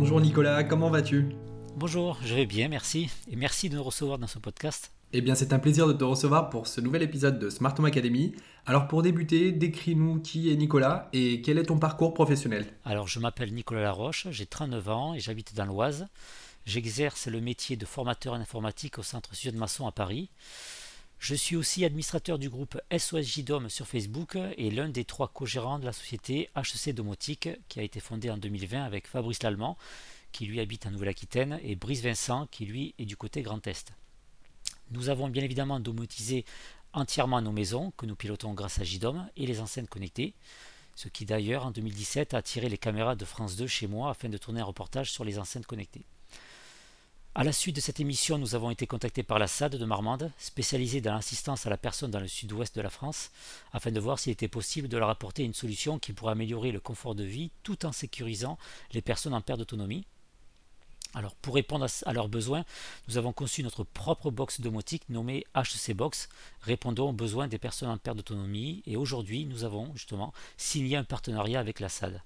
Nicolas, comment vas-tu? Bonjour, je vais bien, merci. Et merci de nous recevoir dans ce podcast. Eh bien, c'est un plaisir de te recevoir pour ce nouvel épisode de Smart Home Academy. Alors, pour débuter, décris-nous qui est Nicolas et quel est ton parcours professionnel. Alors, je m'appelle Nicolas Laroche, j'ai 39 ans et j'habite dans l'Oise. J'exerce le métier de formateur en informatique au centre Sud Masson à Paris. Je suis aussi administrateur du groupe SOS JDOM sur Facebook et l'un des trois co-gérants de la société HC Domotique qui a été fondée en 2020 avec Fabrice Lallemand qui lui habite en Nouvelle-Aquitaine et Brice Vincent qui lui est du côté Grand Est. Nous avons bien évidemment domotisé entièrement nos maisons que nous pilotons grâce à JDOM et les enceintes connectées, ce qui d'ailleurs en 2017 a attiré les caméras de France 2 chez moi afin de tourner un reportage sur les enceintes connectées. À la suite de cette émission, nous avons été contactés par la SAD de Marmande, spécialisée dans l'assistance à la personne dans le sud-ouest de la France, afin de voir s'il était possible de leur apporter une solution qui pourrait améliorer le confort de vie tout en sécurisant les personnes en perte d'autonomie, alors pour répondre à leurs besoins, nous avons conçu notre propre box domotique nommée HC Box, répondant aux besoins des personnes en perte d'autonomie. Et aujourd'hui nous avons justement signé un partenariat avec la SAD.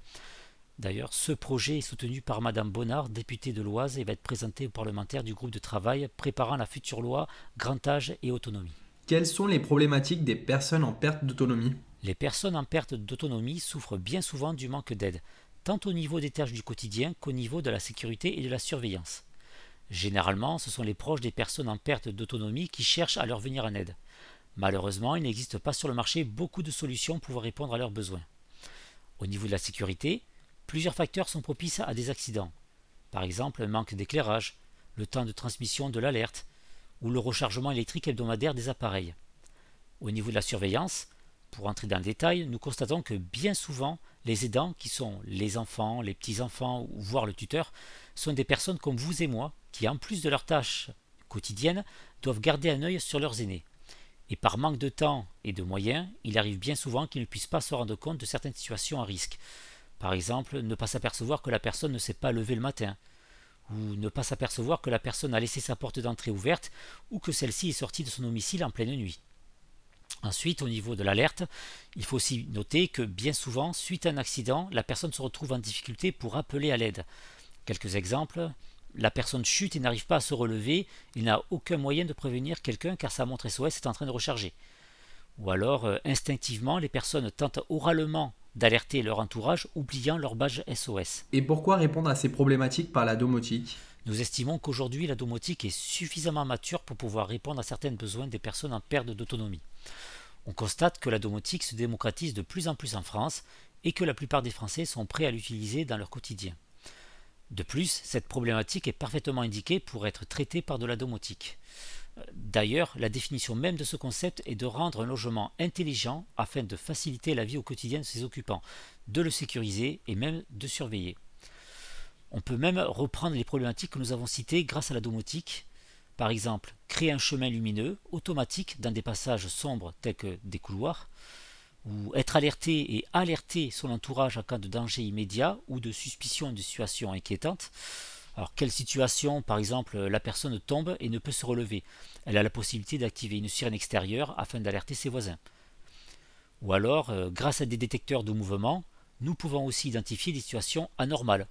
D'ailleurs, ce projet est soutenu par Madame Bonnard, députée de l'Oise, et va être présenté aux parlementaires du groupe de travail préparant la future loi Grand Âge et Autonomie. Quelles sont les problématiques des personnes en perte d'autonomie? Les personnes en perte d'autonomie souffrent bien souvent du manque d'aide, tant au niveau des tâches du quotidien qu'au niveau de la sécurité et de la surveillance. Généralement, ce sont les proches des personnes en perte d'autonomie qui cherchent à leur venir en aide. Malheureusement, il n'existe pas sur le marché beaucoup de solutions pour répondre à leurs besoins. Au niveau de la sécurité, plusieurs facteurs sont propices à des accidents. Par exemple, un manque d'éclairage, le temps de transmission de l'alerte, ou le rechargement électrique hebdomadaire des appareils. Au niveau de la surveillance, pour entrer dans le détail, nous constatons que bien souvent, les aidants, qui sont les enfants, les petits-enfants, ou voire le tuteur, sont des personnes comme vous et moi, qui en plus de leurs tâches quotidiennes, doivent garder un œil sur leurs aînés. Et par manque de temps et de moyens, il arrive bien souvent qu'ils ne puissent pas se rendre compte de certaines situations à risque. Par exemple, ne pas s'apercevoir que la personne ne s'est pas levée le matin, ou ne pas s'apercevoir que la personne a laissé sa porte d'entrée ouverte, ou que celle-ci est sortie de son domicile en pleine nuit. Ensuite, au niveau de l'alerte, il faut aussi noter que bien souvent, suite à un accident, la personne se retrouve en difficulté pour appeler à l'aide. Quelques exemples. La personne chute et n'arrive pas à se relever, il n'a aucun moyen de prévenir quelqu'un car sa montre SOS est en train de recharger. Ou alors, euh, instinctivement, les personnes tentent oralement d'alerter leur entourage, oubliant leur badge SOS. Et pourquoi répondre à ces problématiques par la domotique? Nous estimons qu'aujourd'hui, la domotique est suffisamment mature pour pouvoir répondre à certains besoins des personnes en perte d'autonomie. On constate que la domotique se démocratise de plus en plus en France et que la plupart des Français sont prêts à l'utiliser dans leur quotidien. De plus, cette problématique est parfaitement indiquée pour être traitée par de la domotique. D'ailleurs, la définition même de ce concept est de rendre un logement intelligent afin de faciliter la vie au quotidien de ses occupants, de le sécuriser et même de surveiller. On peut même reprendre les problématiques que nous avons citées grâce à la domotique, par exemple, créer un chemin lumineux automatique dans des passages sombres tels que des couloirs, ou être alerté et alerter son entourage en cas de danger immédiat ou de suspicion de situation inquiétante. Alors, quelle situation Par exemple, la personne tombe et ne peut se relever? Elle a la possibilité d'activer une sirène extérieure afin d'alerter ses voisins. Ou alors, euh, grâce à des détecteurs de mouvement, nous pouvons aussi identifier des situations anormales.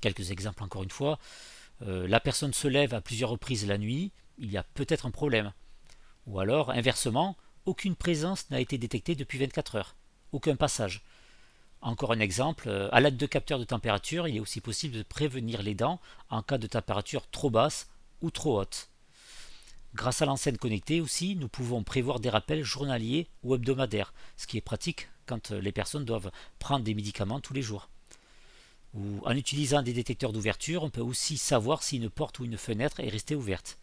Quelques exemples encore une fois. Euh, la personne se lève à plusieurs reprises la nuit, il y a peut-être un problème. Ou alors, inversement, aucune présence n'a été détectée depuis 24 heures, aucun passage. Encore un exemple, euh, à l'aide de capteurs de température, il est aussi possible de prévenir les dents en cas de température trop basse ou trop haute. Grâce à l'enceinte connectée aussi, nous pouvons prévoir des rappels journaliers ou hebdomadaires, ce qui est pratique quand les personnes doivent prendre des médicaments tous les jours ou en utilisant des détecteurs d'ouverture, on peut aussi savoir si une porte ou une fenêtre est restée ouverte.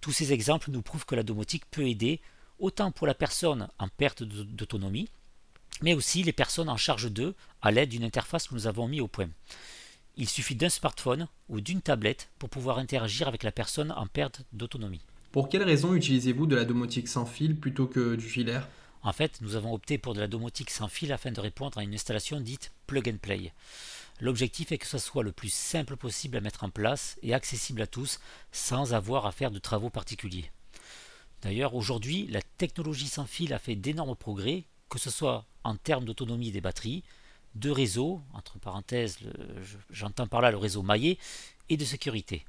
Tous ces exemples nous prouvent que la domotique peut aider autant pour la personne en perte d'autonomie, mais aussi les personnes en charge d'eux à l'aide d'une interface que nous avons mis au point. Il suffit d'un smartphone ou d'une tablette pour pouvoir interagir avec la personne en perte d'autonomie. Pour quelles raisons utilisez-vous de la domotique sans fil plutôt que du filaire? En fait, nous avons opté pour de la domotique sans fil afin de répondre à une installation dite plug and play. L'objectif est que ce soit le plus simple possible à mettre en place et accessible à tous sans avoir à faire de travaux particuliers. D'ailleurs, aujourd'hui, la technologie sans fil a fait d'énormes progrès, que ce soit en termes d'autonomie des batteries, de réseau, entre parenthèses, j'entends par là le réseau maillé, et de sécurité.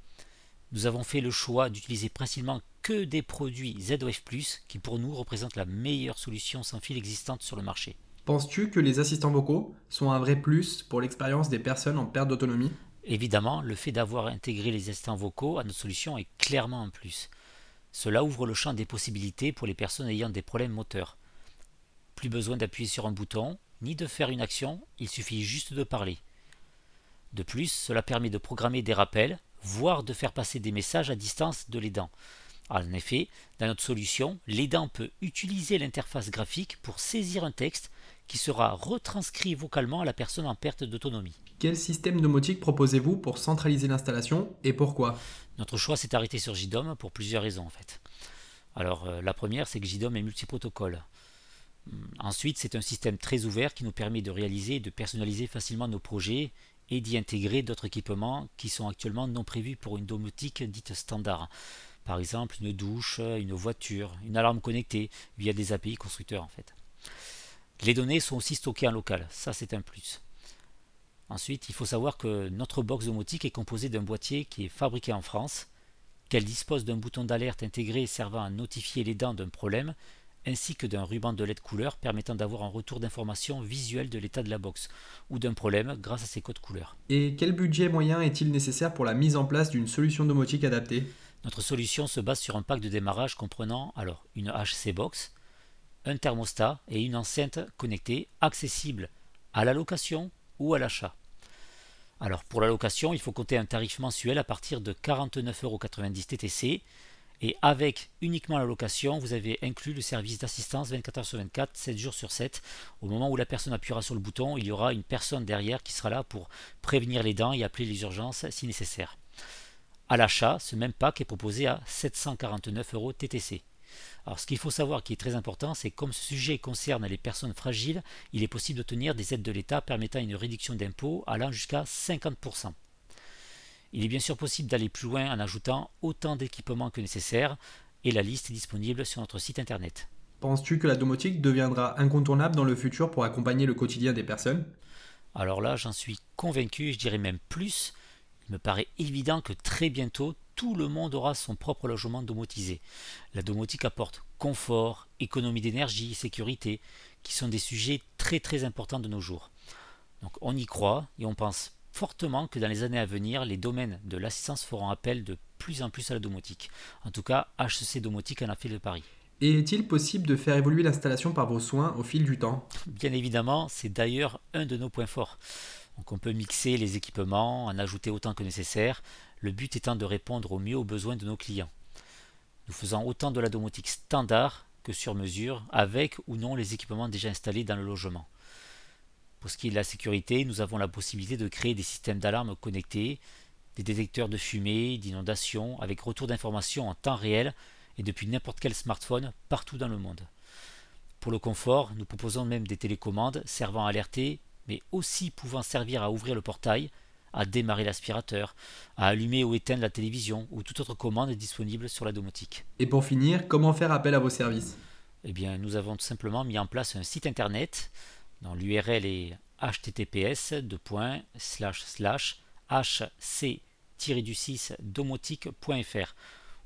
Nous avons fait le choix d'utiliser principalement que des produits ZOF, qui pour nous représentent la meilleure solution sans fil existante sur le marché. Penses-tu que les assistants vocaux sont un vrai plus pour l'expérience des personnes en perte d'autonomie? Évidemment, le fait d'avoir intégré les assistants vocaux à notre solution est clairement un plus. Cela ouvre le champ des possibilités pour les personnes ayant des problèmes moteurs. Plus besoin d'appuyer sur un bouton, ni de faire une action, il suffit juste de parler. De plus, cela permet de programmer des rappels, voire de faire passer des messages à distance de l'aidant. En effet, dans notre solution, l'aidant peut utiliser l'interface graphique pour saisir un texte qui sera retranscrit vocalement à la personne en perte d'autonomie. Quel système domotique proposez-vous pour centraliser l'installation et pourquoi? Notre choix s'est arrêté sur JDOM pour plusieurs raisons en fait. Alors euh, la première c'est que JDOM est multiprotocole. Hum, ensuite c'est un système très ouvert qui nous permet de réaliser et de personnaliser facilement nos projets et d'y intégrer d'autres équipements qui sont actuellement non prévus pour une domotique dite standard. Par exemple une douche, une voiture, une alarme connectée via des API constructeurs en fait. Les données sont aussi stockées en local, ça c'est un plus. Ensuite, il faut savoir que notre box domotique est composée d'un boîtier qui est fabriqué en France, qu'elle dispose d'un bouton d'alerte intégré servant à notifier les dents d'un problème, ainsi que d'un ruban de LED couleur permettant d'avoir un retour d'information visuelle de l'état de la box ou d'un problème grâce à ses codes couleurs. Et quel budget moyen est-il nécessaire pour la mise en place d'une solution domotique adaptée? Notre solution se base sur un pack de démarrage comprenant alors une HC box, un thermostat et une enceinte connectée accessible à la location ou à l'achat. Alors pour la location, il faut compter un tarif mensuel à partir de 49,90€ TTC et avec uniquement la location, vous avez inclus le service d'assistance 24h sur 24, 7 jours sur 7. Au moment où la personne appuiera sur le bouton, il y aura une personne derrière qui sera là pour prévenir les dents et appeler les urgences si nécessaire. À l'achat, ce même pack est proposé à 749 euros TTC. Alors ce qu'il faut savoir qui est très important, c'est comme ce sujet concerne les personnes fragiles, il est possible d'obtenir des aides de l'État permettant une réduction d'impôts allant jusqu'à 50%. Il est bien sûr possible d'aller plus loin en ajoutant autant d'équipements que nécessaire et la liste est disponible sur notre site internet. Penses-tu que la domotique deviendra incontournable dans le futur pour accompagner le quotidien des personnes? Alors là, j'en suis convaincu, je dirais même plus. Il me paraît évident que très bientôt, tout le monde aura son propre logement domotisé. La domotique apporte confort, économie d'énergie, sécurité, qui sont des sujets très très importants de nos jours. Donc on y croit et on pense fortement que dans les années à venir, les domaines de l'assistance feront appel de plus en plus à la domotique. En tout cas, HCC Domotique en a fait le pari. Et est-il possible de faire évoluer l'installation par vos soins au fil du temps? Bien évidemment, c'est d'ailleurs un de nos points forts. Donc on peut mixer les équipements, en ajouter autant que nécessaire, le but étant de répondre au mieux aux besoins de nos clients. Nous faisons autant de la domotique standard que sur mesure, avec ou non les équipements déjà installés dans le logement. Pour ce qui est de la sécurité, nous avons la possibilité de créer des systèmes d'alarme connectés, des détecteurs de fumée, d'inondation, avec retour d'informations en temps réel et depuis n'importe quel smartphone partout dans le monde. Pour le confort, nous proposons même des télécommandes servant à alerter, mais aussi pouvant servir à ouvrir le portail, à démarrer l'aspirateur, à allumer ou éteindre la télévision ou toute autre commande disponible sur la domotique. Et pour finir, comment faire appel à vos services? Eh bien, nous avons tout simplement mis en place un site internet dont l'URL est https hc-domotique.fr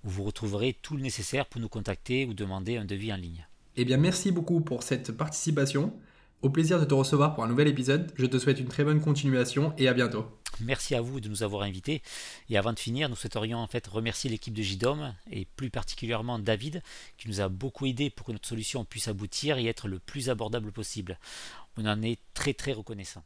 où vous retrouverez tout le nécessaire pour nous contacter ou demander un devis en ligne. Eh bien, merci beaucoup pour cette participation. Au plaisir de te recevoir pour un nouvel épisode. Je te souhaite une très bonne continuation et à bientôt. Merci à vous de nous avoir invités. Et avant de finir, nous souhaiterions en fait remercier l'équipe de JDOM et plus particulièrement David qui nous a beaucoup aidé pour que notre solution puisse aboutir et être le plus abordable possible. On en est très très reconnaissant.